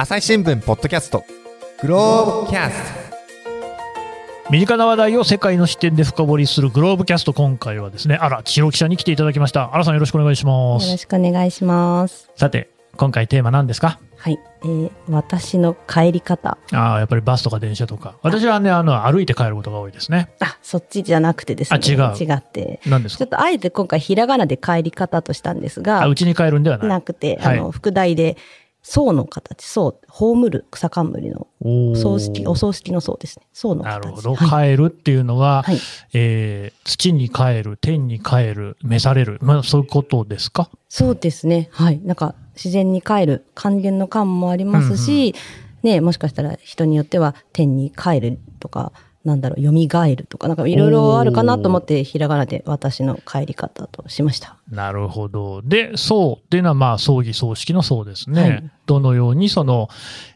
朝日新聞ポッドキャスト。グローブキャス身近な話題を世界の視点で深掘りするグローブキャスト。今回はですね荒千尋記者に来ていただきました。荒さんよろしくお願いします。よろしくお願いします。さて今回テーマ何ですか？はい、えー、私の帰り方。ああやっぱりバスとか電車とか。私はねあの歩いて帰ることが多いですね。あそっちじゃなくてですね。あ違う。違って。何ですか？ちょっとあえて今回ひらがなで帰り方としたんですが。あうちに帰るんではない。なくて、はい。あの副題で層の形層葬る草冠の葬式お葬式の層ですね。層の形。なるほど、はい、帰るっていうのは、はい。えー土に帰る天に帰る召される、まあ、そういうことですか？そうですね。はい。なんか自然に帰る還元の感もありますし、ねもしかしたら人によっては天に帰るとかなんだろう蘇るとかなんかいろいろあるかなと思ってひらがなで私の帰り方としましたなるほど。で、葬っていうのは、まあ、葬儀葬式の葬ですね。はいどのようにその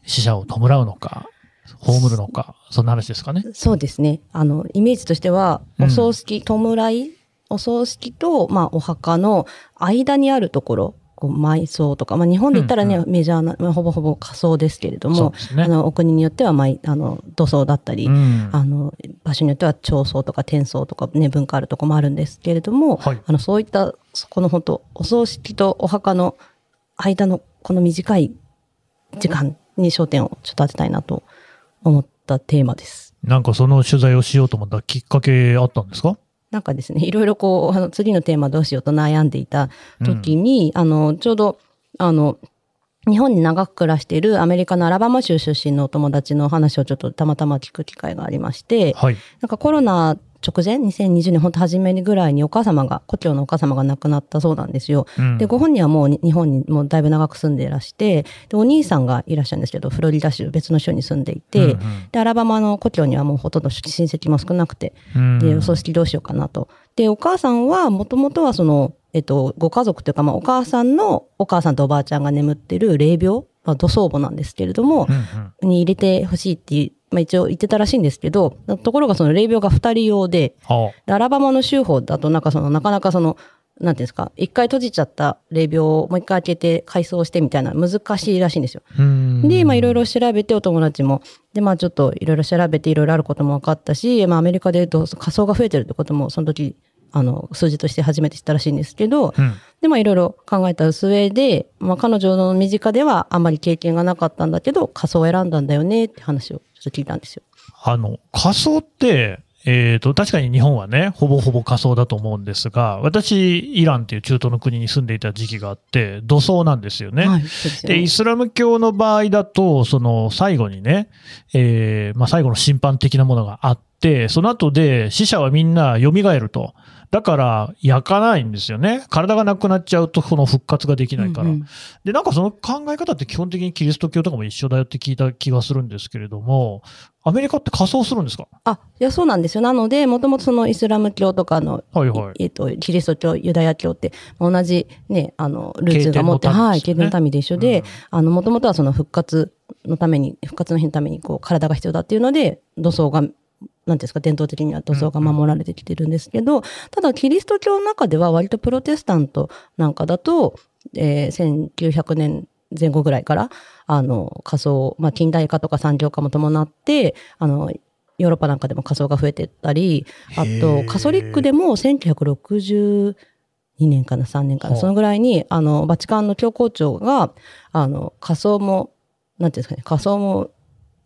死者を弔うのか、葬るのか、そんな話ですかね。そうですね。あの、イメージとしては、うんお葬式、弔い、お葬式と、まあ、お墓の間にあるところ、こう埋葬とか、まあ、日本で言ったらね、うんメジャーな、まあ、ほぼほぼ仮葬ですけれども、ね。あの、お国によっては、まあ、あの、土葬だったり、うん。あの、場所によっては長葬とか天葬とかね、文化あるとこもあるんですけれども、はい。あの、そういった、この本当お葬式とお墓の間のこの短い時間に焦点をちょっと当てたいなと思ったテーマです。なんかその取材をしようと思ったきっかけあったんですか？なんかですね、いろいろこう、あの、次のテーマどうしようと悩んでいた時に、あの、ちょうど、あの、日本に長く暮らしているアメリカのアラバマ州出身のお友達の話をちょっとたまたま聞く機会がありまして、はい。なんかコロナ直前、2020年本当初めぐらいにお母様が、故郷のお母様が亡くなったそうなんですよ。うんで、ご本人はもうに日本にもうだいぶ長く住んでいらして、で、お兄さんがいらっしゃるんですけど、フロリダ州別の州に住んでいて、うんうんで、アラバマの故郷にはもうほとんど親戚も少なくて、うんで、お葬式どうしようかなと。で、お母さんは、もともとはその、えっと、ご家族というか、まあ、お母さんの、お母さんとおばあちゃんが眠ってる霊廟、まあ、土葬墓なんですけれども、うんうん。に入れてほしいっていう、まあ、一応言ってたらしいんですけど、ところがその霊廟が二人用で、あでアラバマの州法だと、なんかその、なかなかその、なんていうんですか、一回閉じちゃった霊廟をもう一回開けて改装してみたいな難しいらしいんですよ。うん。で、まあいろいろ調べてお友達も、で、まあちょっといろいろ調べていろいろあることも分かったし、まあアメリカで仮想が増えてるってこともその時、あの、数字として初めて知ったらしいんですけど、うんで、まあいろいろ考えた上で、まあ彼女の身近ではあんまり経験がなかったんだけど、仮想を選んだんだよねって話をちょっと聞いたんですよ。あの、仮想って、えっ、と、確かに日本はね、ほぼほぼ仮想だと思うんですが、私、イランっていう中東の国に住んでいた時期があって、土葬なんですよね。はい、で、ねイスラム教の場合だと、その最後にね、えーまあ最後の審判的なものがあって、その後で死者はみんな蘇ると。だから焼かないんですよね。体がなくなっちゃうとこの復活ができないから。うんうんで、なんかその考え方って基本的にキリスト教とかも一緒だよって聞いた気がするんですけれども、アメリカって仮装するんですか？あ、いや、そうなんですよ。なので、もともとそのイスラム教とかの、はいはい。えっ、と、キリスト教、ユダヤ教って、同じね、あの、ルーツが持って、経典の民はい、経典の民で一緒で、うんあの、もともとはその復活のために、復活の日のために、こう、体が必要だっていうので、土葬が、なんですか、伝統的には土葬が守られてきてるんですけど、ただ、キリスト教の中では割とプロテスタントなんかだと、えー、1900年前後ぐらいから、あの、仮想、まあ、近代化とか産業化も伴って、あの、ヨーロッパなんかでも仮想が増えてったり、あへと、ー。カソリックでも1962年かな、3年かな、はあそのぐらいに、あの、バチカンの教皇庁が、あの、仮想も、なんていうんですかね、仮想も、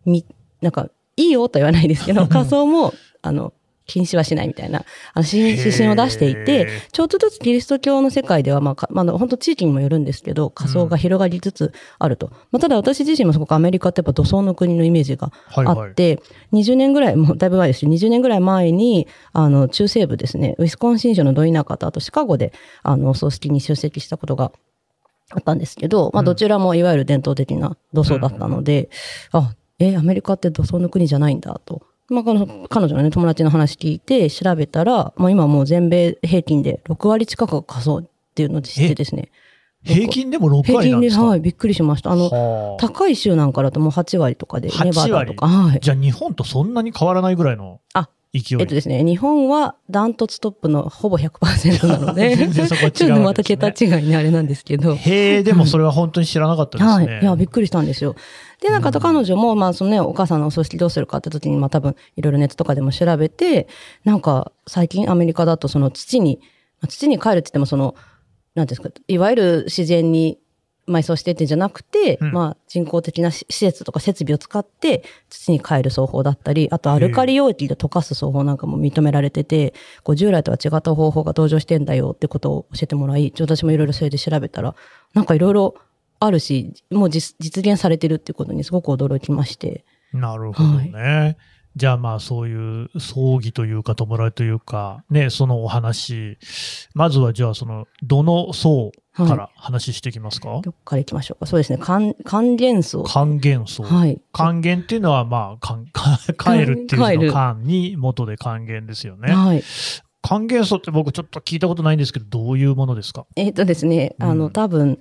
み、なんか、いいよとは言わないですけど、仮想も、あの、禁止はしないみたいな、あの、指指針を出していてちょっとずつキリスト教の世界では、まあ、かまあ、本当地域にもよるんですけど、仮想が広がりつつあると。まあ、ただ私自身もすごくアメリカってやっぱ土葬の国のイメージがはいはい。あって、20年ぐらい、もうだいぶ前ですし、20年ぐらい前に、あの、中西部ですね、ウィスコンシン州のドイナカと、あとシカゴで、あの、お葬式に出席したことがあったんですけど、まあ、うん。どちらもいわゆる伝統的な土葬だったので、あ、え、アメリカって土葬の国じゃないんだと。まあ、この彼女のね、友達の話聞いて調べたら、まあ、今もう全米平均で6割近くが仮想っていうのを知ってですね。平均でも6平均で、割なんですか？はい、びっくりしました。あの、はあ高い州なんかだともう8割とかで、8ネバダとか、はい。じゃあ日本とそんなに変わらないぐらいの。あ、勢い？えっとですね、日本はダントツトップのほぼ100%なので、全然そこは違うねちょっとまた桁違いにあれなんですけど。へえ、でもそれは本当に知らなかったですね。はい。いや、びっくりしたんですよ。で、なんか、彼女も、まあ、そのね、お母さんのお葬式どうするかって時に、まあ、多分、いろいろネットとかでも調べて、なんか、最近アメリカだと、その土に、まあ土に帰るって言っても、その、なんですか、いわゆる自然に埋葬してってんじゃなくて、うん。まあ、人工的なし施設とか設備を使って、土に帰る奏法だったり、あと、アルカリ容器で溶かす奏法なんかも認められてて、こう、従来とは違った方法が登場してんだよってことを教えてもらい、私もいろいろそれで調べたら、なんかいろいろ、あるし、もう実実現されてるっていうことにすごく驚きまして。なるほどね。じゃあまあそういう葬儀というか弔いというか、ね、そのお話、まずはじゃあその、どの層から話していきますか、どっから行きましょうか？そうですね。還還元層。還元層。はい。還元っていうのはまあ、還 帰るっていう字の還に元で還元ですよね。はい。還元層って僕ちょっと聞いたことないんですけど、どういうものですか？えっ、とですね、あの、うん多分、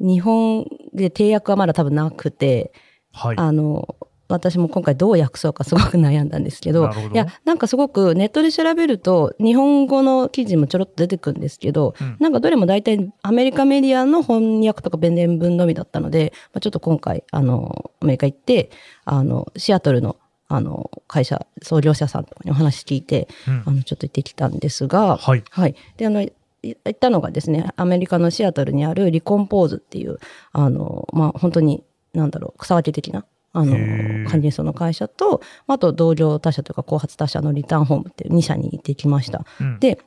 日本で締約はまだ多分なくて、はい。あの、私も今回どう訳そうかすごく悩んだんですけど、どいや、なんかすごくネットで調べると、日本語の記事もちょろっと出てくるんですけど、うんなんかどれも大体アメリカメディアの翻訳とか弁伝文のみだったので、まあ、ちょっと今回、あの、アメリカ行って、あの、シアトルの、あの、会社、創業者さんとかにお話聞いて、うんあの、ちょっと行ってきたんですが、はい。はい。で、あの、い行ったのがですね、アメリカのシアトルにあるリコンポーズっていう、あの、まあ、本当に、なんだろう、草分け的な、あの管理層の会社と、あと同業他社というか後発他社のリターンホームっていう2社に行ってきました。うん。で、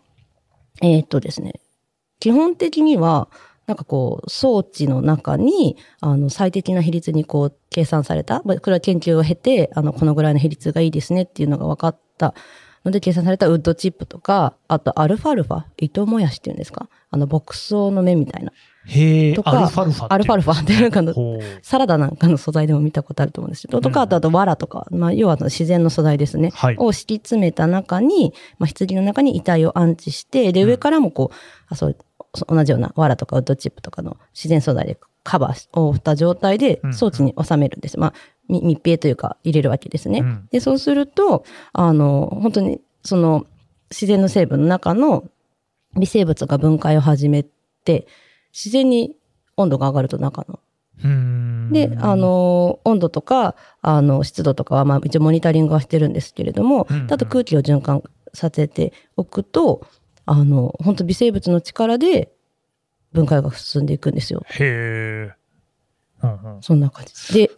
えーっとですね、基本的には、なんかこう、装置の中に、あの、最適な比率にこう、計算された、まあこれは研究を経て、あの、このぐらいの比率がいいですねっていうのが分かったので、計算されたウッドチップとか、あとアルファルファ、糸もやしっていうんですか？あの、牧草の芽みたいな。へえ、とかアルファルファアルファルファってなんかの、サラダなんかの素材でも見たことあると思うんですけど、とか、あと、あと、藁とか、まあ、要は自然の素材ですね。はい。を敷き詰めた中に、まあ、棺の中に遺体を安置して、で、上からもこう、あそう、そ同じような藁とかウッドチップとかの自然素材でカバーをした状態でうん装置に収めるんです。まあ、み密閉というか入れるわけですね。うんで、そうすると、あの、本当に、その、自然の成分の中の微生物が分解を始めて、自然に温度が上がると中の。で、あ、の、温度とか、あの、湿度とかは、まあ、一応モニタリングはしてるんですけれども、うんうんあと空気を循環させておくと、あの、本当微生物の力で分解が進んでいくんですよ。へえ。うんうんそんな感じ。で、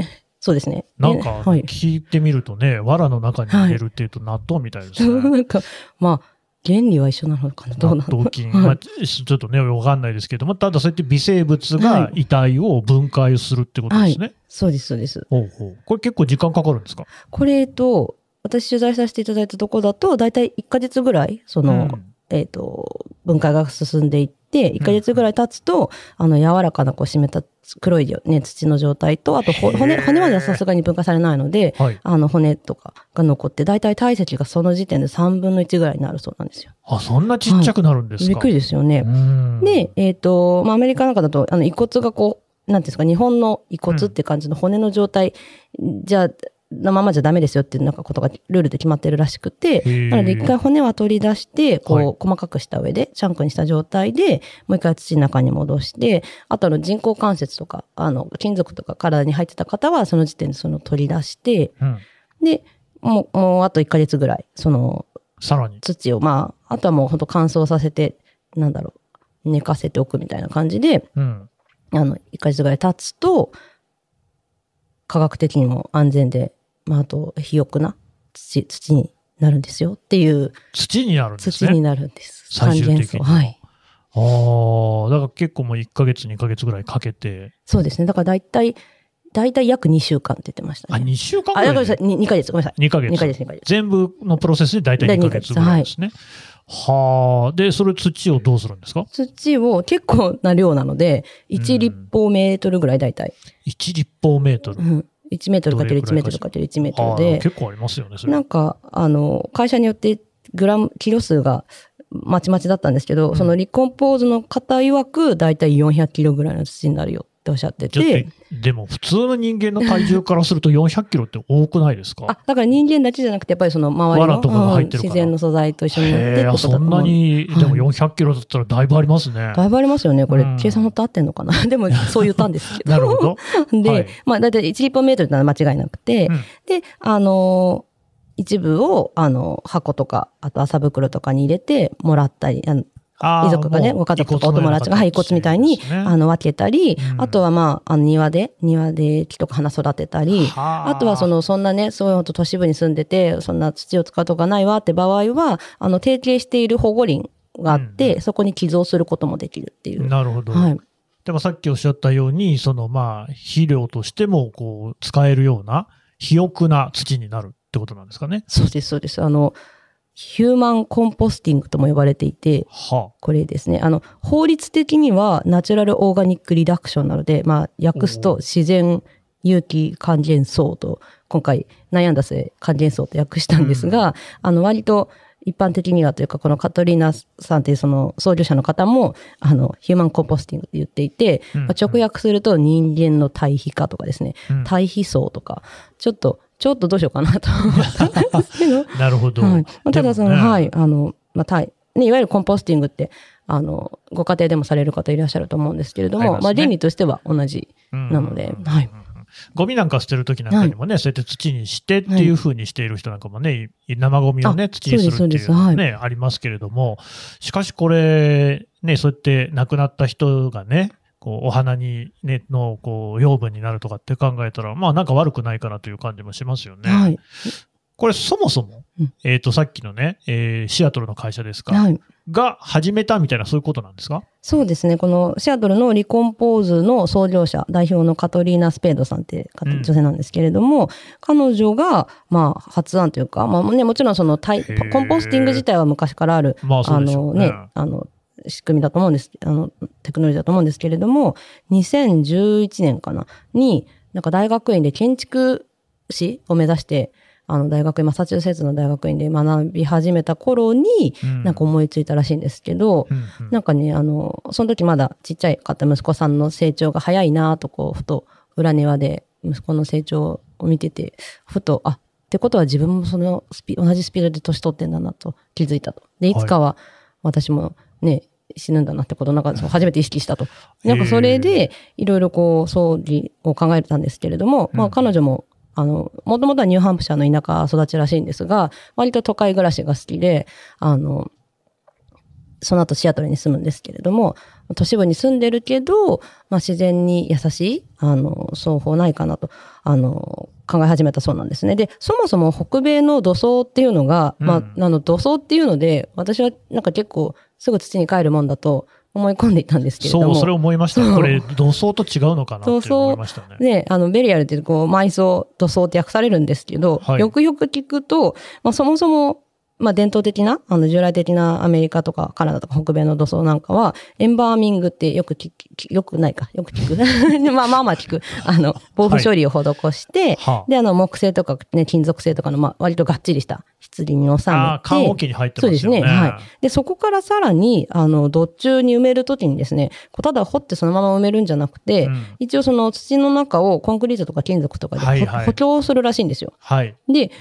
そうですね。なんか。聞いてみるとね、藁の中に入れるっていうと納豆みたいですね。なんか、まあ、原理は一緒なのかな？どうなの菌。はいまあ、ちょっとね、わかんないですけども、ただそうやって微生物がは遺体を分解するってことですね。そうです、そうです。ほうほう。これ結構時間かかるんですか？これと、私取材させていただいたところだと、だいたい1ヶ月ぐらい、その、うんえっ、と、分解が進んでいって、1ヶ月ぐらい経つと、あの、柔らかなこう湿った黒いね、土の状態と、あと骨、骨まではさすがに分解されないので、はい。あの、骨とかが残って、だいたい体積がその時点で3分の1ぐらいになるそうなんですよ。あ、そんなちっちゃくなるんですか、びっくりですよね。うんで、えっ、と、まあ、アメリカなんかだと、あの、遺骨がこう、なんですか、日本の遺骨って感じの骨の状態、じゃあ、のままじゃダメですよっていうなんかことがルールで決まってるらしくて、なので一回骨は取り出して、こう、はい細かくした上で、チャンクにした状態で、もう一回土の中に戻して、あとあの人工関節とか、あの、金属とか体に入ってた方は、その時点でその取り出して、うん。で、もう、もうあと1ヶ月ぐらい、そのさらに。土を、まあ、あとはもう本当乾燥させて、なんだろう、寝かせておくみたいな感じで、うん。あの、1ヶ月ぐらい経つと、科学的にも安全で、まあ、あと、肥沃な土、土になるんですよっていう、土になるんですね。土になるんです。最終的にはい。ああ、だから結構もう1ヶ月、2ヶ月ぐらいかけて。そうですね。だから大体、大体約2週間って言ってましたあ、ね。2週間ぐあ、らい？でごめんなさい。2ヶ月、ごめんなさい。2ヶ月。2ヶ月、2ヶ月。全部のプロセスで大体2ヶ月ぐらいですね。はあ。で、それ土をどうするんですか？土を結構な量なので、うん1立方メートルぐらい大体。?1 立方メートル。うん。1メートルかける1メートルかける1メートルで、結構ありますよね。なんか、あの、会社によってグラム、キロ数がまちまちだったんですけど、うんそのリコンポーズの方曰く、だいたい400キロぐらいの土になるよっておっしゃってて。でも普通の人間の体重からすると400キロって多くないですか？あ、だから人間だけじゃなくて、やっぱりその周りのうん自然の素材と一緒に乗ってってそんなに、でも400キロだったらだいぶありますね。だいぶありますよね。これ。うん、計算本当合ってんのかな？でも、そう言ったんですけど。なるほど。で、はい。まあ、だいたい1立方メートルってのは間違いなくて、うん。で、あのー一部を、あの、箱とか、あと麻袋とかに入れてもらったり、遺族がね、ご家族とかお友達が、はい、遺骨みたいに、あの、分けたり、うんあとはまあ、あの、庭で、庭で木とか花育てたり、はああとはその、そんなね、そういうと都市部に住んでて、そんな土を使うとかないわって場合は、あの、提携している保護林があって、うんそこに寄贈することもできるっていう。なるほど。はい。でもさっきおっしゃったように、そのまあ、肥料としてもこう、使えるような、肥沃な土になるってことなんですかね。そうです、そうです。あの、ヒューマンコンポスティングとも呼ばれていて、はこれですね。あの、法律的にはナチュラルオーガニックリダクションなので、まあ、訳すおと自然有機還元層と、今回悩んだ末還元層と訳したんですが、あの、割と一般的にはというか、このカトリーナさんというその創業者の方も、あの、ヒューマンコンポスティングって言っていて、うんまあ、直訳すると人間の対比化とかですね、うん対比層とか、ちょっと、ちょっとどうしようかなと思ったんですけど、あ。なるほど。はい。まあただその、ねはい、あの、まあ、たい、ね、いわゆるコンポスティングって、あの、ご家庭でもされる方いらっしゃると思うんですけれども、ますねまあ、原理としては同じ。うんなのではい。ゴミなんか捨てるときなんかにもね、そうやって土にしてっていうふうにしている人なんかもね、生ゴミをね、あ土にするっていうのでね、ありますけれども、しかしこれ、ね、そうやって亡くなった人がね、こうお花に、ね、のこう養分になるとかって考えたら、まあなんか悪くないかなという感じもしますよね。はい。これそもそも、うんえっ、と、さっきのね、えーシアトルの会社ですか、はい。が始めたみたいなそういうことなんですか？そうですね。このシアトルのリコンポーズの創業者、代表のカトリーナ・スペードさんって女性なんですけれども、彼女が、まあ、発案というか、まあね、もちろんそのタイコンポスティング自体は昔からあるまあそあ。のね、あの、仕組みだと思うんです、あの、テクノロジーだと思うんですけれども、2011年かな、に、なんか大学院で建築士を目指して、あの、大学院、マサチューセッツの大学院で学び始めた頃に、うん。なんか思いついたらしいんですけど、うんうん。なんかね、あの、その時まだちっちゃい方、息子さんの成長が早いなと、こう、ふと、裏庭で息子の成長を見てて、ふと、あ、ってことは自分もそのスピ、同じスピードで年取ってんだなと気づいたと。で、い。つかは私もね、死ぬんだなってことをなんか初めて意識したと。なんかそれで、いろいろこう、葬儀を考えたんですけれども、まうん。あ彼女も、あの、もともとはニューハンプシャーの田舎育ちらしいんですが、割と都会暮らしが好きで、あの、その後シアトルに住むんですけれども、都市部に住んでるけど、まあ、自然に優しい、あの、双方ないかなと、あの、考え始めたそうなんですね。で、そもそも北米の土葬っていうのが、まうんあ、あの、土葬っていうので、私はなんか結構すぐ土に帰るもんだと思い込んでいたんですけれども。そう、それ思いました。これ、土葬と違うのかなって思いましたね。で、あの、ベリアルってこう、埋葬、土葬って訳されるんですけど、はいよくよく聞くと、まあ、そもそも、まあ、伝統的な、あの、従来的なアメリカとかカナダとか北米の土葬なんかは、エンバーミングってよく聞く、よくないか、よく聞く。まあまあまあ聞く。あの、防腐処理を施して、はあで、あの、木製とかね、金属製とかの、まあ、割とがっちりした棺に収めて。ああ、缶桶に入ってますよね。そうですね。はい。で、そこからさらに、あの、土中に埋めるときにですね、ただ掘ってそのまま埋めるんじゃなくて、うん一応その土の中をコンクリートとか金属とかでほ、はいはい補強するらしいんですよ。はい。で、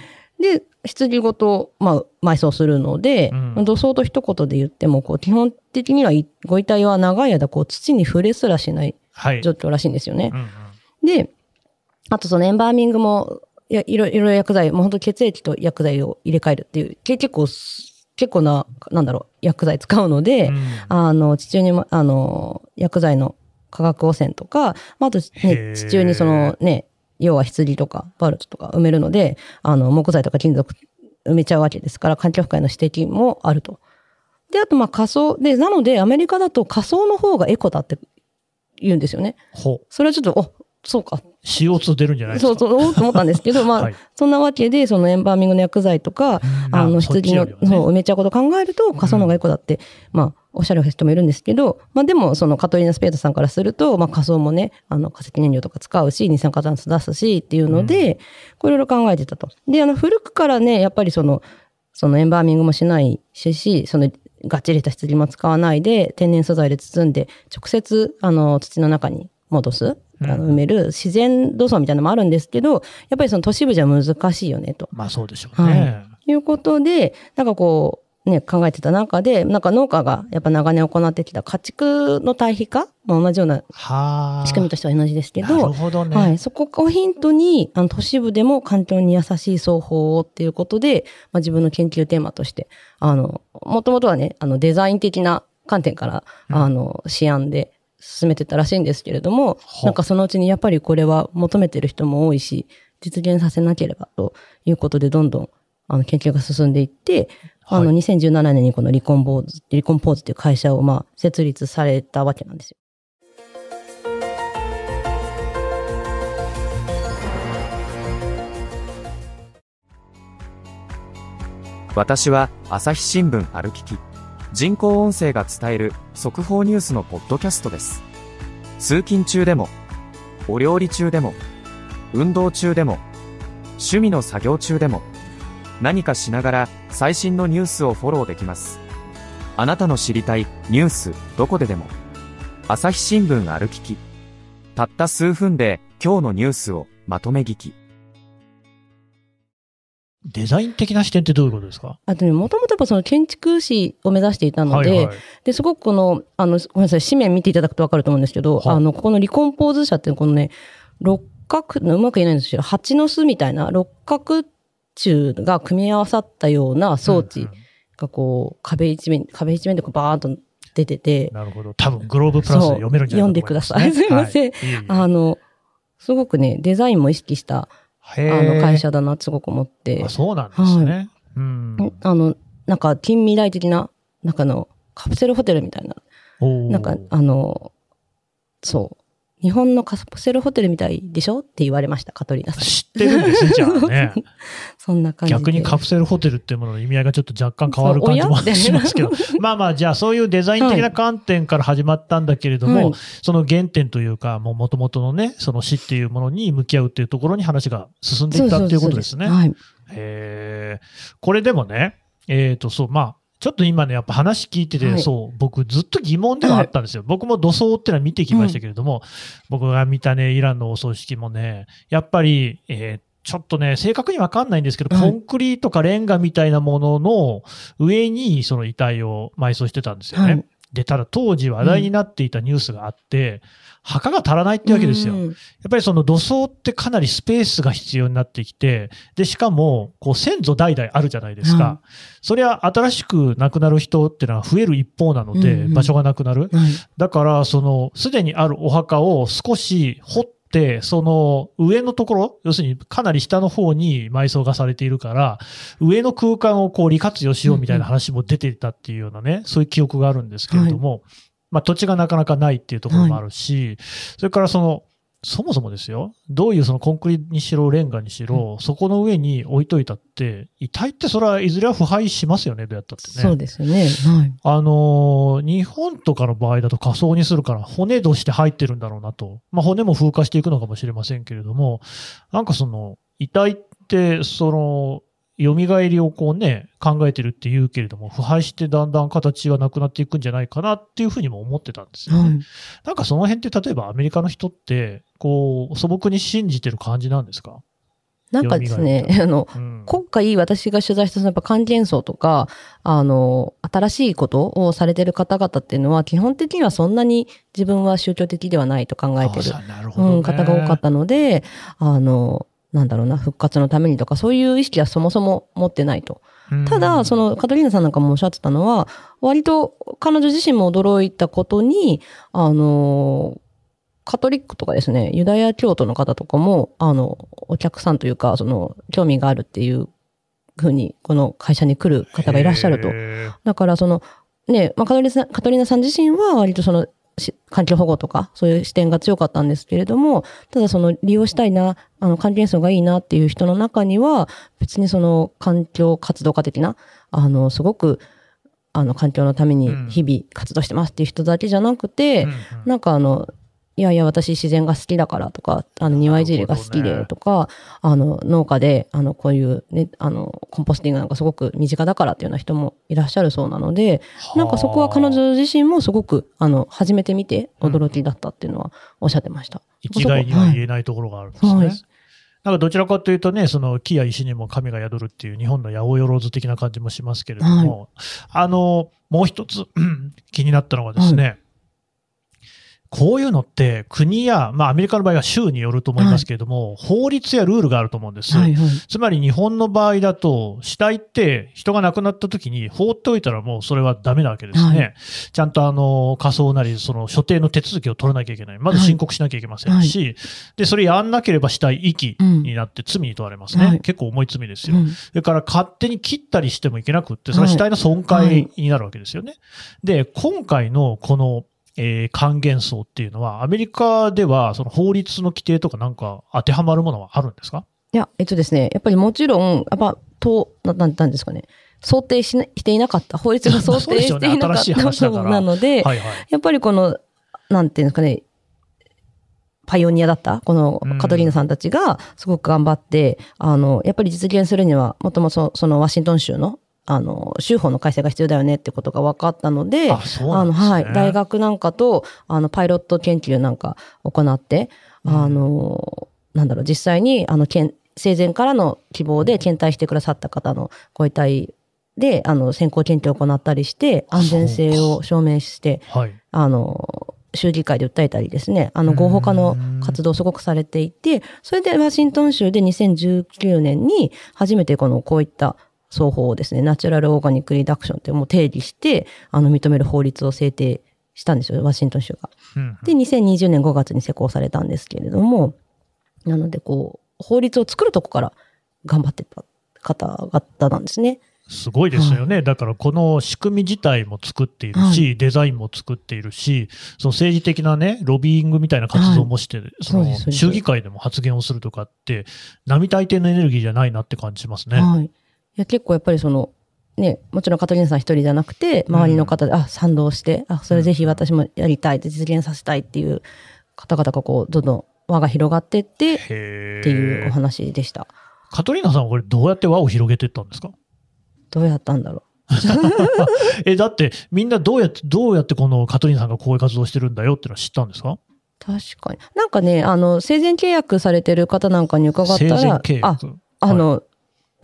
で、棺ごと、まあ、埋葬するので、うん土葬と一言で言っても、こう、基本的にはいご遺体は長い間、こう、土に触れすらしないはい。状況らしいんですよねう。んうんで、あとそのエンバーミングも、いやいろいろ薬剤、もう本当血液と薬剤を入れ替えるっていう、け結構す、結構な、なんだろう、薬剤使うので、うんあの、地中にも、あの、薬剤の化学汚染とか、まあ、あと、ね、地中にそのね、要は棺とかバルトとか埋めるので、あの、木材とか金属埋めちゃうわけですから、環境負荷への指摘もあると。で、あと、まあ、仮想、で、なので、アメリカだと仮想の方がエコだって言うんですよね。ほう。それはちょっと、お、そうか CO2 出るんじゃないですか？そうそう、と思ったんですけど、まあ、はいそんなわけで、そのエンバーミングの薬剤とか、うんあの、あそっち羊の、そう、埋めちゃうことを考えると、仮想の方がエコだって、まあ、おっしゃる人もいるんですけど、まあでも、そのカトリーナ・スペードさんからすると、まあ仮想もね、あの、化石燃料とか使うし、二酸化炭素出すし、っていうので、こういろいろ考えてたと。で、あの、古くからね、やっぱりその、そのエンバーミングもしないし、その、がっちりした棺も使わないで、天然素材で包んで、直接、あの、土の中に戻す、うんあの埋める自然土層みたいなのもあるんですけど、やっぱりその都市部じゃ難しいよねと。まあそうでしょうね。いうことで、なんかこう、ね、考えてた中で、なんか農家がやっぱ長年行ってきた家畜の堆肥化も同じようなはあ。仕組みとしては同じですけなるど、ほどね。はい、そこをヒントに、あの、都市部でも環境に優しい双方をっていうことで、まあ、自分の研究テーマとして、あの、もともとはね、あの、デザイン的な観点から、うんあの、試案で進めてたらしいんですけれども、ほなんかそのうちにやっぱりこれは求めてる人も多いし、実現させなければということで、どんどん、あの、研究が進んでいって、あの、はい2017年にこのリコンボーズ、リコンポーズっていう会社を、まあ、設立されたわけなんですよ。私は朝日新聞歩きき人工音声が伝える速報ニュースのポッドキャストです通勤中でもお料理中でも運動中でも趣味の作業中でも何かしながら最新のニュースをフォローできます。あなたの知りたいニュースどこででも。朝日新聞歩きき。たった数分で今日のニュースをまとめ聞き。デザイン的な視点ってどういうことですか？あとね、もともとやっぱその建築士を目指していたので、はいはい。で、すごくこの、あの、ごめんなさい、紙面見ていただくとわかると思うんですけど、はあの、ここのリコンポーズ社っていうこのね、六角、うまく言えないんですけど、蜂の巣みたいな六角柱が組み合わさったような装置がこう、壁一面、壁一面でこうバーンと出てて、なるほど。多分、グローブプラスで読めるんじゃないかと思います、ね。そう読んでください。すいません。はいいえい。えあの、すごくね、デザインも意識した、あの、会社だなってすごく思って。あ、そうなんですね。うん。あの、なんか近未来的な、なんかの、カプセルホテルみたいな。なんか、あの、そう。日本のカプセルホテルみたいでしょ？って言われました、カトリーナさん。知ってるんですね、じゃあね。そんな感じで。逆にカプセルホテルっていうものの意味合いがちょっと若干変わる感じもしますけど。まあまあ、じゃあそういうデザイン的な観点から始まったんだけれども、はいその原点というか、もう元々のね、その死っていうものに向き合うっていうところに話が進んでいったっていうことですね。はい。へえ。これでもね、えっ、と、そう、まあ、ちょっと今ね、やっぱ話聞いてて、はい。そう、僕ずっと疑問ではあったんですよ。僕も土葬ってのは見てきましたけれども、僕が見たね、イランのお葬式もね、やっぱり、えーちょっとね、正確にわかんないんですけど、はい。コンクリートかレンガみたいなものの上にその遺体を埋葬してたんですよね。はいで、ただ当時話題になっていたニュースがあって、墓が足らないってわけですよ。うんやっぱりその土葬ってかなりスペースが必要になってきて、で、しかも、こう先祖代々あるじゃないですか。はそれは新しく亡くなる人ってのは増える一方なので、場所がなくなる。はいだから、その、すでにあるお墓を少し掘って、その上のところ、要するにかなり下の方に埋葬がされているから、上の空間をこう利活用しようみたいな話も出ていたっていうようなね、そういう記憶があるんですけれども、まあ土地がなかなかないっていうところもあるし、それからその、そもそもですよ、どういうそのコンクリにしろ、レンガにしろ、そこの上に置いといたって、遺体ってそれはいずれは腐敗しますよね、どうやったってね。そうですよね。はい。あのー日本とかの場合だと仮想にするから骨として入ってるんだろうなと。まあ骨も風化していくのかもしれませんけれども、なんかその遺体ってその蘇りをこうね、考えてるって言うけれども、腐敗してだんだん形はなくなっていくんじゃないかなっていうふうにも思ってたんですよね。はい。なんかその辺って例えばアメリカの人って、こう素朴に信じてる感じなんですか？なんかです蘇ねあの、うん。今回私が取材したそのやっぱ関連層とか、あの、新しいことをされてる方々っていうのは、基本的にはそんなに自分は宗教的ではないと考えてるねうん、方が多かったので、あの、なんだろうな、復活のためにとか、そういう意識はそもそも持ってないと。ただ、その、カトリーナさんなんかもおっしゃってたのは、割と彼女自身も驚いたことに、あの、カトリックとかですね、ユダヤ教徒の方とかも、あの、お客さんというか、その、興味があるっていうふうに、この会社に来る方がいらっしゃると。だからその、ね、まあ、カトリーナさん自身は割とその、し環境保護とか、そういう視点が強かったんですけれども、ただその利用したいな、あの、環境演奏がいいなっていう人の中には、別にその環境活動家的な、あの、すごく、あの、環境のために日々活動してますっていう人だけじゃなくて、うんうん。なんかあの、いやいや、私自然が好きだからとか、あの、庭いじりが好きでとか、あの、農家で、あの、こういうね、あの、コンポスティングなんかすごく身近だからっていうような人もいらっしゃるそうなので、なんかそこは彼女自身もすごく、あの、初めて見て驚きだったっていうのはおっしゃってました。一概には言えないところがあるんですね。はいなんかどちらかというとね、その木や石にも神が宿るっていう日本の八百万的な感じもしますけれども、あの、もう一つ 気になったのがですね、こういうのって国や、まあアメリカの場合は州によると思いますけれども、法律やルールがあると思うんです。はいはい。つまり日本の場合だと、死体って人が亡くなった時に放っておいたらもうそれはダメなわけですね。はちゃんとあの、仮想なり、その所定の手続きを取らなきゃいけない。まず申告しなきゃいけませんし、で、それやんなければ死体遺棄になって罪に問われますね。はい結構重い罪ですよ。うんそれから勝手に切ったりしてもいけなくって、それは死体の損壊になるわけですよね。で、今回のこの、えー還元層っていうのは、アメリカではその法律の規定とかなんか当てはまるものはあるんですか？いや、えっとですね、やっぱりもちろん、やっぱ、と、ななんなんですかね、想定しなしていなかった、法律が想定していなかっ そうでしょうね新しい話だから。たなので、はいはい。やっぱりこの、なんていうんですかね、パイオニアだった、このうん。カトリーナさんたちがすごく頑張って、あの、やっぱり実現するには、もともとそのワシントン州の、あの、州法の改正が必要だよねってことが分かったので、あ、そうなんあの。はい。大学なんかと、あの、パイロット研究なんか行って、あの、なんだろう、実際に、あの、生前からの希望で検体してくださった方のご遺体で、あの、先行研究を行ったりして、安全性を証明して、はい。あの、州議会で訴えたりですね、あの、合法化の活動をすごくされていて、それでワシントン州で2019年に初めてこの、こういった双方をですね、ナチュラルオーガニックリダクションってもう定義して、あの、認める法律を制定したんですよ、ワシントン州が。うんで、2020年5月に施行されたんですけれども、なので、こう、法律を作るとこから頑張ってた方々なんですね。すごいですよね。だからこの仕組み自体も作っているし、はデザインも作っているし、その政治的なね、ロビーイングみたいな活動もして、そのそうですそうです州議会でも発言をするとかって、並大抵のエネルギーじゃないなって感じしますね。はい。いや、結構やっぱりその、ね、もちろんカトリーナさん一人じゃなくて、周りの方で、あ、賛同して、あ、それぜひ私もやりたいって実現させたいっていう方々がこう、どんどん輪が広がってって、へってーいうお話でした。カトリーナさんはこれどうやって輪を広げていったんですか？どうやったんだろ え、だってみんなどうやって、どうやってこのカトリーナさんがこういう活動をしてるんだよっていうのは知ったんですか？う。確かに。なんかね、あの、生前契約されてる方なんかに伺った生前ら、あ、契約？あの、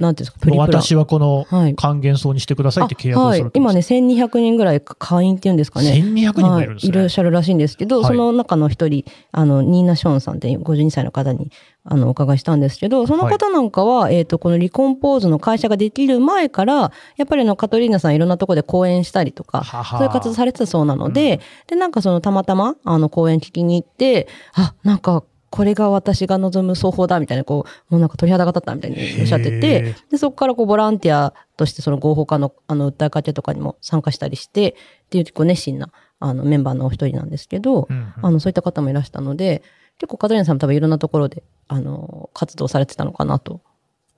なんていうんですか、プリプラン。私はこのはい。還元層にしてくださいって契約をするはい。今ね、1200人ぐらい会員っていうんですかね。1200人もいるんですはい、いらっね。しゃるらしいんですけど、はいその中の一人、あの、ニーナ・ショーンさんっていう52歳の方に、あの、お伺いしたんですけど、その方なんかは、えっ、と、このリコンポーズの会社ができる前から、やっぱりあの、カトリーナさんいろんなところで講演したりとか、ははそういう活動されてたそうなので、で、なんかその、たまたま、あの、講演聞きに行って、あ、なんか、これが私が望む双方だ、みたいな、こう、もうなんか鳥肌が立ったみたいにおっしゃってへてー、で、そこからこう、ボランティアとしてその合法化の、あの、訴えかけとかにも参加したりして、っていう結構熱心な、あの、メンバーのお一人なんですけど、うんうん。あの、そういった方もいらしたので、結構カトリーナさんも多分いろんなところで、あの、活動されてたのかなと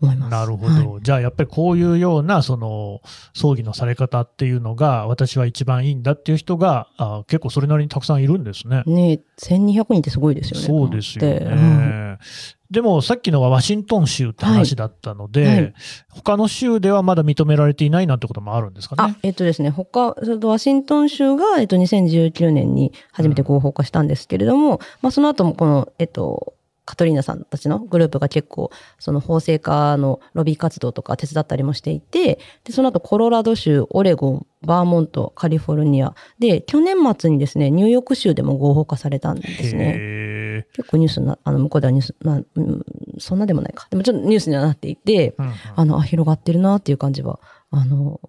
思います。なるほはいど。じゃあ、やっぱりこういうような、その、葬儀のされ方っていうのが、私は一番いいんだっていう人が、あ結構それなりにたくさんいるんですね。ね1200人ってすごいですよね。そうですよね。でも、さっきのはワシントン州って話だったので、はいはい他の州ではまだ認められていないなんてこともあるんですかあね。、えっとですね、他、それとワシントン州が、えっと、2019年に初めて合法化したんですけれども、まあ、その後もこの、えっと、カトリーナさんたちのグループが結構、その法制化のロビー活動とか手伝ったりもしていて、で、その後コロラド州、オレゴン、バーモント、カリフォルニア。で、去年末にですね、ニューヨーク州でも合法化されたんですね。へ結構ニュースな、あの、向こうではニュースな、うん、そんなでもないか。でもちょっとニュースにはなっていて、ーうんうんあの、あ、広がってるなっていう感じは、あの、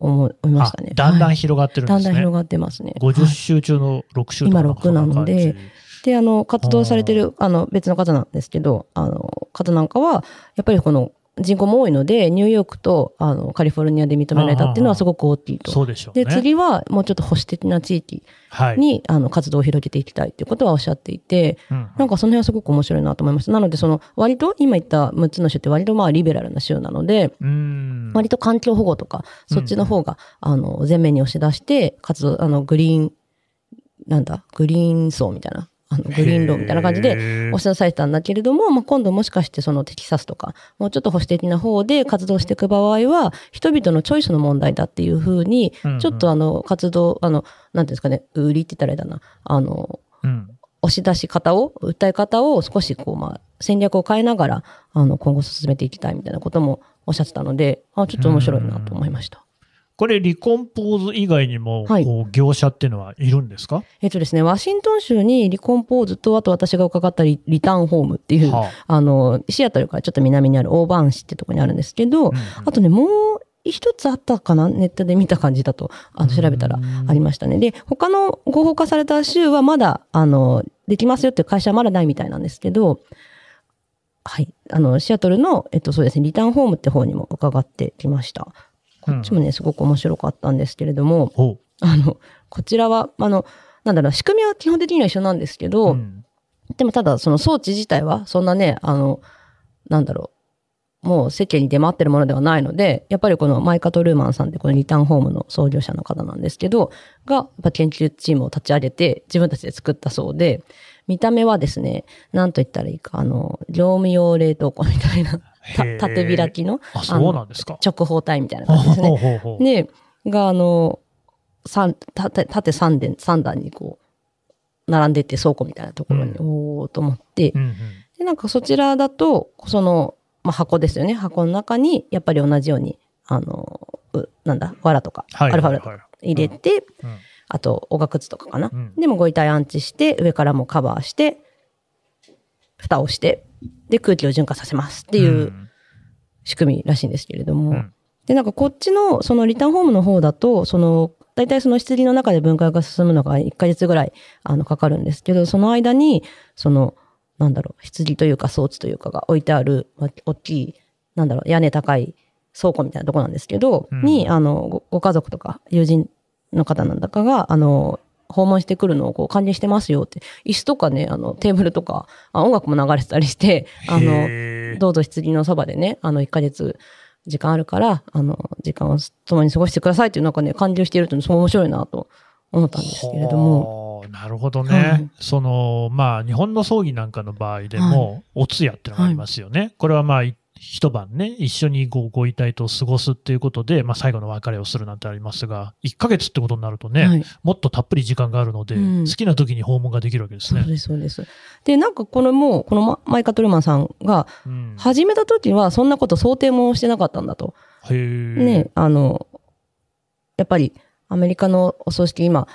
思いましたねあ。だんだんはい広がってるんですね。だんだん広がってますね。50はい州中の6州とか今6なのでで、あの、活動されてる、あの、別の方なんですけど、あの、方なんかは、やっぱりこの人口も多いので、ニューヨークと、あの、カリフォルニアで認められたっていうのはすごく大きいと。そうでしょうね。で、次はもうちょっと保守的な地域はい。に、あの、活動を広げていきたいっていうことはおっしゃっていて、うんうんなんかその辺はすごく面白いなと思いました。なので、その、割と、今言った6つの州って割とまあリベラルな州なので、うん割と環境保護とか、そっちの方が、あの、前面に押し出して、活動、あの、グリーン、なんだ、グリーン層みたいな、あのグリーンローみたいな感じででおっしゃされてたんだけれども、まあ、今度もしかしてそのテキサスとか、もうちょっと保守的な方で活動していく場合は、人々のチョイスの問題だっていうふうに、ちょっとあの、活動、あの、なんていうんですかね、売りって言ったらあれだな、あの、うん。押し出し方を、訴え方を少しこう、まあ、戦略を変えながら、あの、今後進めていきたいみたいなこともおっしゃってたので、あちょっと面白いなと思いました。これ、リコンポーズ以外にも、はいこう業者っていうのはいるんですか、えっとですね、ワシントン州にリコンポーズと、あと私が伺ったリリターンホームっていう、はあの、シアトルからちょっと南にあるオーバーン市ってとこにあるんですけど、うんうんあとね、もう一つあったかな？ネットで見た感じだと、あの、調べたらありましたね。で、他の合法化された州はまだ、あの、できますよっていう会社はまだないみたいなんですけど、はい。あの、シアトルの、えっと、そうですね、リターンホームって方にも伺ってきました。こっちもね、すごく面白かったんですけれども、ほう。あの、こちらは、あの、なんだろう、仕組みは基本的には一緒なんですけど、うん。でもただその装置自体はそんなね、あの、なんだろう、もう世間に出回ってるものではないので、やっぱりこのマイカ・トルーマンさんってこのリターンホームの創業者の方なんですけど、が、研究チームを立ち上げて自分たちで作ったそうで、見た目はですね、なんと言ったらいいか、あの、業務用冷凍庫みたいな、縦開きのあ、そうなんですか。直方体みたいな感じですね。ほうほうほう。で、が、あの、三縦縦3段、三段にこう、並んでって倉庫みたいなところに、うおーと思って、うんうん。で、なんかそちらだと、その、まあ、箱ですよね。箱の中に、やっぱり同じように、あの、うなんだ、藁とか、はいアルファベルとか入れて、うん。あと、おがくつとかかな。うん。でもご遺体安置して、上からもカバーして、蓋をして、で、空気を循環させますっていう仕組みらしいんですけれども、うん。で、なんかこっちの、そのリターンホームの方だと、その、大体その棺の中で分解が進むのが1ヶ月ぐらい、あの、かかるんですけど、その間に、その、なんだろう、棺というか装置というかが置いてある、まあ大きい、なんだろう、屋根高い倉庫みたいなところなんですけど、うん。に、あのご、ご家族とか友人の方なんだかが、あの、訪問してくるのをこう管理してますよって、椅子とかね、あの、テーブルとか、あ音楽も流れてたりして、あの、どうぞ棺のそばでね、あの、1ヶ月時間あるから、あの、時間を共に過ごしてくださいっていうなんかね、感じをしているというのすごい面白いなと思ったんですけれども。はあなるほどね。はいその、まあ、日本の葬儀なんかの場合でも、お通夜ってのがありますよね。これはまあ、い一晩ね、一緒にごご遺体と過ごすっていうことで、まあ、最後の別れをするなんてありますが、1ヶ月ってことになるとね、はい。もっとたっぷり時間があるので、うん好きな時に訪問ができるわけですね。そうです、そうです。で、なんかこのもう、このママイカ・トルマンさんがうん始めた時はそんなこと想定もしてなかったんだと。へーね、あの、やっぱりアメリカのお葬式、今、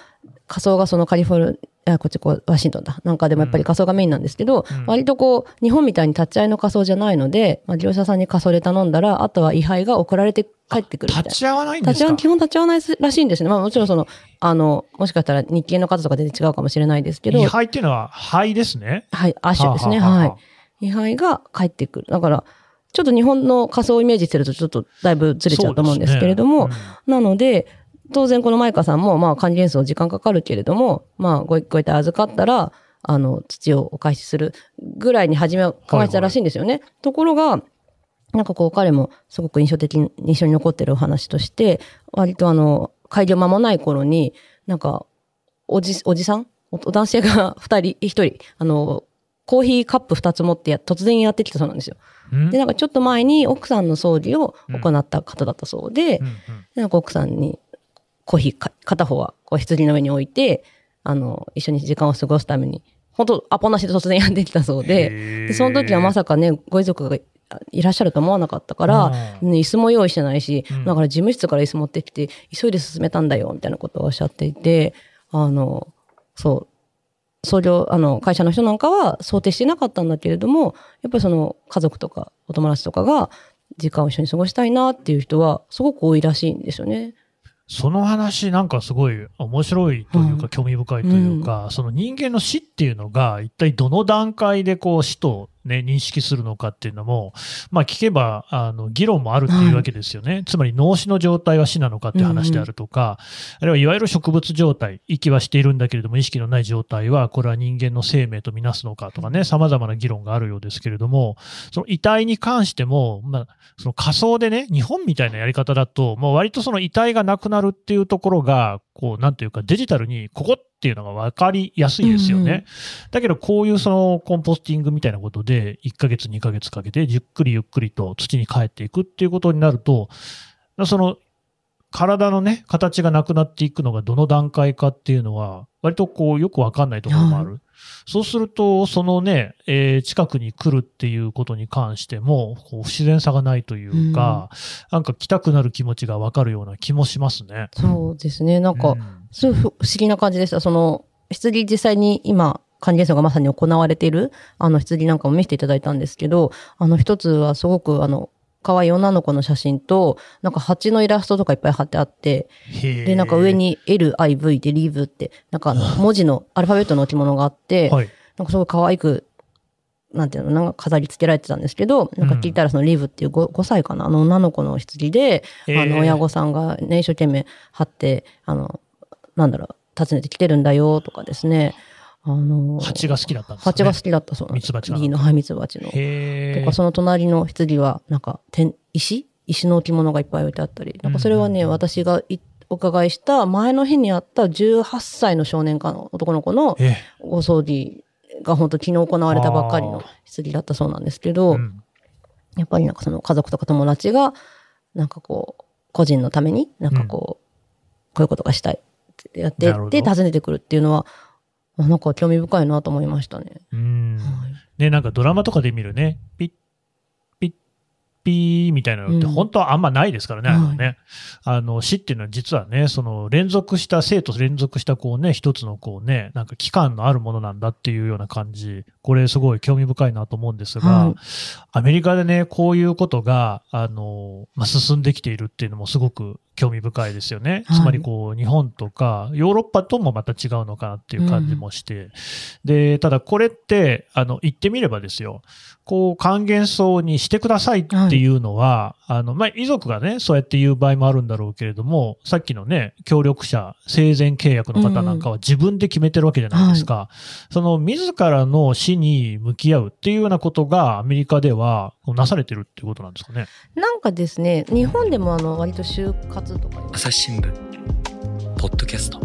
仮装がそのカリフォルあこっちこうワシントンだ。なんかでもやっぱり仮装がメインなんですけど、うん割とこう、日本みたいに立ち会いの仮装じゃないので、まあ、業者さんに仮装で頼んだら、あとは位牌が送られて帰ってくるみたいな立。ち会わないんですか？立ち基本立ち会わないらしいんですね。まあもちろんその、あの、もしかしたら日系の方とか全然違うかもしれないですけど、位牌っていうのは灰ですね。はい、アッシュですね。はい。位牌が帰ってくる。だから、ちょっと日本の仮装をイメージしてるとちょっとだいぶずれちゃうと思うんですけれども、そうですねなので、当然このマイカさんも、まあ、管理演奏時間かかるけれども、まあ、ごご遺体預かったら、あの、土をお返しするぐらいに初めは考えてたらしいんですよね。ところが、なんかこう彼もすごく印象的に、印象に残ってるお話として、割とあの、開業間もない頃に、なんか、おじ、おじさん？お男性が 二人、一人、あの、コーヒーカップ二つ持ってや、突然やってきたそうなんですよ。うん？で、なんかちょっと前に奥さんの葬儀を行った方だったそうで、うんうんでなんか奥さんにコーヒーか、片方はこう羊の上に置いて、あの、一緒に時間を過ごすために、本当アポなしで突然やってきたそうで、でその時はまさかね、ご遺族がいらっしゃると思わなかったから、うん。ね、椅子も用意してないし、うん。だから事務室から椅子持ってきて、急いで進めたんだよ、みたいなことをおっしゃっていて、あの、そう、創業、あの、会社の人なんかは想定してなかったんだけれども、やっぱりその家族とかお友達とかが時間を一緒に過ごしたいなっていう人はすごく多いらしいんですよね。その話なんかすごい面白いというかうん興味深いというか、その人間の死っていうのが一体どの段階でこう死とね、認識するのかっていうのも、まあ聞けば、あの、議論もあるっていうわけですよね。つまり脳死の状態は死なのかっていう話であるとか、あるいはいわゆる植物状態、息はしているんだけれども意識のない状態は、これは人間の生命とみなすのかとかね、様々な議論があるようですけれども、その遺体に関しても、まあ、その仮想でね、日本みたいなやり方だと、もう割とその遺体がなくなるっていうところが、こう、なんていうか、デジタルにここっていうのが分かりやすいですよね。うんだけど、こういうそのコンポスティングみたいなことで、1ヶ月、2ヶ月かけて、じっくりゆっくりと土に帰っていくっていうことになると、その、体のね、形がなくなっていくのがどの段階かっていうのは、割とこう、よくわかんないところもある。はそうすると、そのね、えー近くに来るっていうことに関しても、こう不自然さがないというか、なんか来たくなる気持ちがわかるような気もしますね。そうですね。なんか、うんすごい不思議な感じでした。その、棺実際に今、還元祭がまさに行われている、あの、棺なんかも見せていただいたんですけど、あの、一つはすごく、あの、可愛い女の子の写真と、なんか蜂のイラストとかいっぱい貼ってあって、で、なんか上、に L、I、V でリーブって、なんか文字の アルファベットの置物があって、はい。なんかすごい可愛く、なんていうの、なんか飾り付けられてたんですけど、なんか聞いたらそのリーブっていう 5, 5歳かな、あの女の子の棺で、えーあの親御さんがね、一生懸命貼って、あの、なんだろう、訪ねてきてるんだよとかですね。あの、蜂が好きだったんですね。蜂が好きだったそうなんです。ミツバチがの、はい、ミツバチの。へーとか、その隣の棺は、なんか、天、石？石の置物がいっぱい置いてあったり。なんかそれはね、うんうんうん私がいお伺いした前の日にあった18歳の少年かの男の子のえお葬儀が本当昨日行われたばっかりの棺だったそうなんですけど、うんやっぱりなんかその家族とか友達が、なんかこう、個人のために、なんかこう、こういうことがしたいってやってなるほどで、訪ねてくるっていうのは、あなんか興味深いなと思いましたね。うん。はい。ね、なんかドラマとかで見るね、ピッ、ピッ、ピーみたいなのってうん。本当はあんまないですからね、あれははね。あの、死っていうのは実はね、その連続した、生と連続したこうね、一つのこうね、なんか期間のあるものなんだっていうような感じ、これすごい興味深いなと思うんですが、はい。アメリカでね、こういうことが、あの、まあ、進んできているっていうのもすごく興味深いですよね。はい。つまりこう、日本とか、ヨーロッパともまた違うのかなっていう感じもして、で、ただこれって、あの、言ってみればですよ、こう、還元層にしてくださいっていうのは、あの、まあ、遺族がね、そうやって言う場合もあるんだろうけれども、さっきのね、協力者、生前契約の方なんかは自分で決めてるわけじゃないですか。その、自らの死に向き合うっていうようなことが、アメリカではなされてるっていうことなんですかね。なんかですね、日本でもあの、割と就活とか朝日新聞ポッドキャスト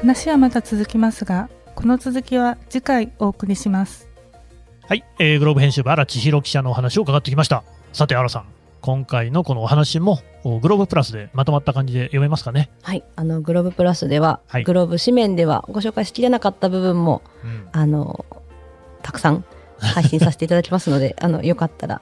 話はまた続きますが、この続きは次回お送りします。はい、えー、グローブ編集部、荒千尋記者のお話を伺ってきました。さて、荒さん、今回のこのお話も、おグローブプラスでまとまった感じで読めますかね？はい。あの、グローブプラスでは、はいグローブ紙面ではご紹介しきれなかった部分も、うん。あの、たくさん配信させていただきますので、あの、よかったら、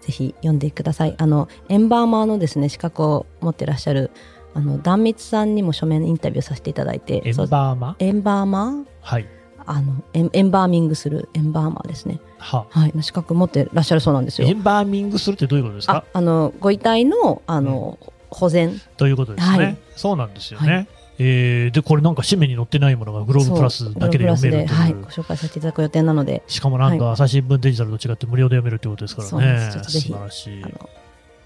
ぜひ読んでください。あの、エンバーマーのですね、資格を持ってらっしゃる、あの、壇蜜さんにも書面インタビューさせていただいて、エンバーマエンバーマー？はい。あのエン、エンバーミングするエンバーマーですね。は。はい。の資格持ってらっしゃるそうなんですよエ。ンバーミングするってどういうことですあか、あの、ご遺体の、あの、保全。ということですね。はいそうなんですよね。はえーで、これなんか紙面に載ってないものがグローブプラスだけで読めるとはい。ご紹介させていただく予定なので、しかもなんとは朝日新聞デジタルと違って無料で読めるということですからね素晴らしい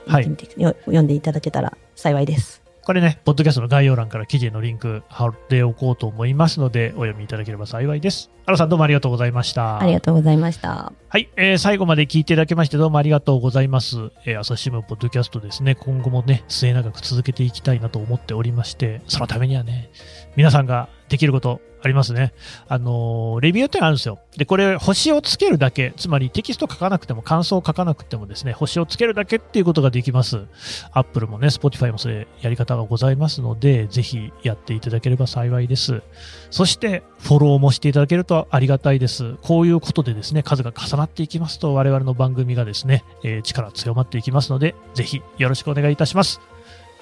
はい読んでいただけたら幸いです。これね、ポッドキャストの概要欄から記事へのリンク貼っておこうと思いますので、お読みいただければ幸いです。アラさんどうもありがとうございました。ありがとうございました。はい、えー最後まで聞いていただきましてどうもありがとうございます。えー朝日新聞ポッドキャストですね、今後もね、末永く続けていきたいなと思っておりまして、そのためにはね、皆さんができることありますね。あのレビューってあるんですよ。で、これ、星をつけるだけ、つまりテキスト書かなくても、感想を書かなくてもですね、星をつけるだけっていうことができます。Apple もね、Spotify もそれやり方がございますので、ぜひやっていただければ幸いです。そして、フォローもしていただけるとありがたいです。こういうことでですね、数が重なっていきますと、我々の番組がですね、えー力強まっていきますので、ぜひよろしくお願いいたします。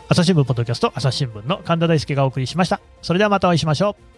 朝日新聞ポッドキャスト、朝日新聞の神田大輔がお送りしました。それではまたお会いしましょう。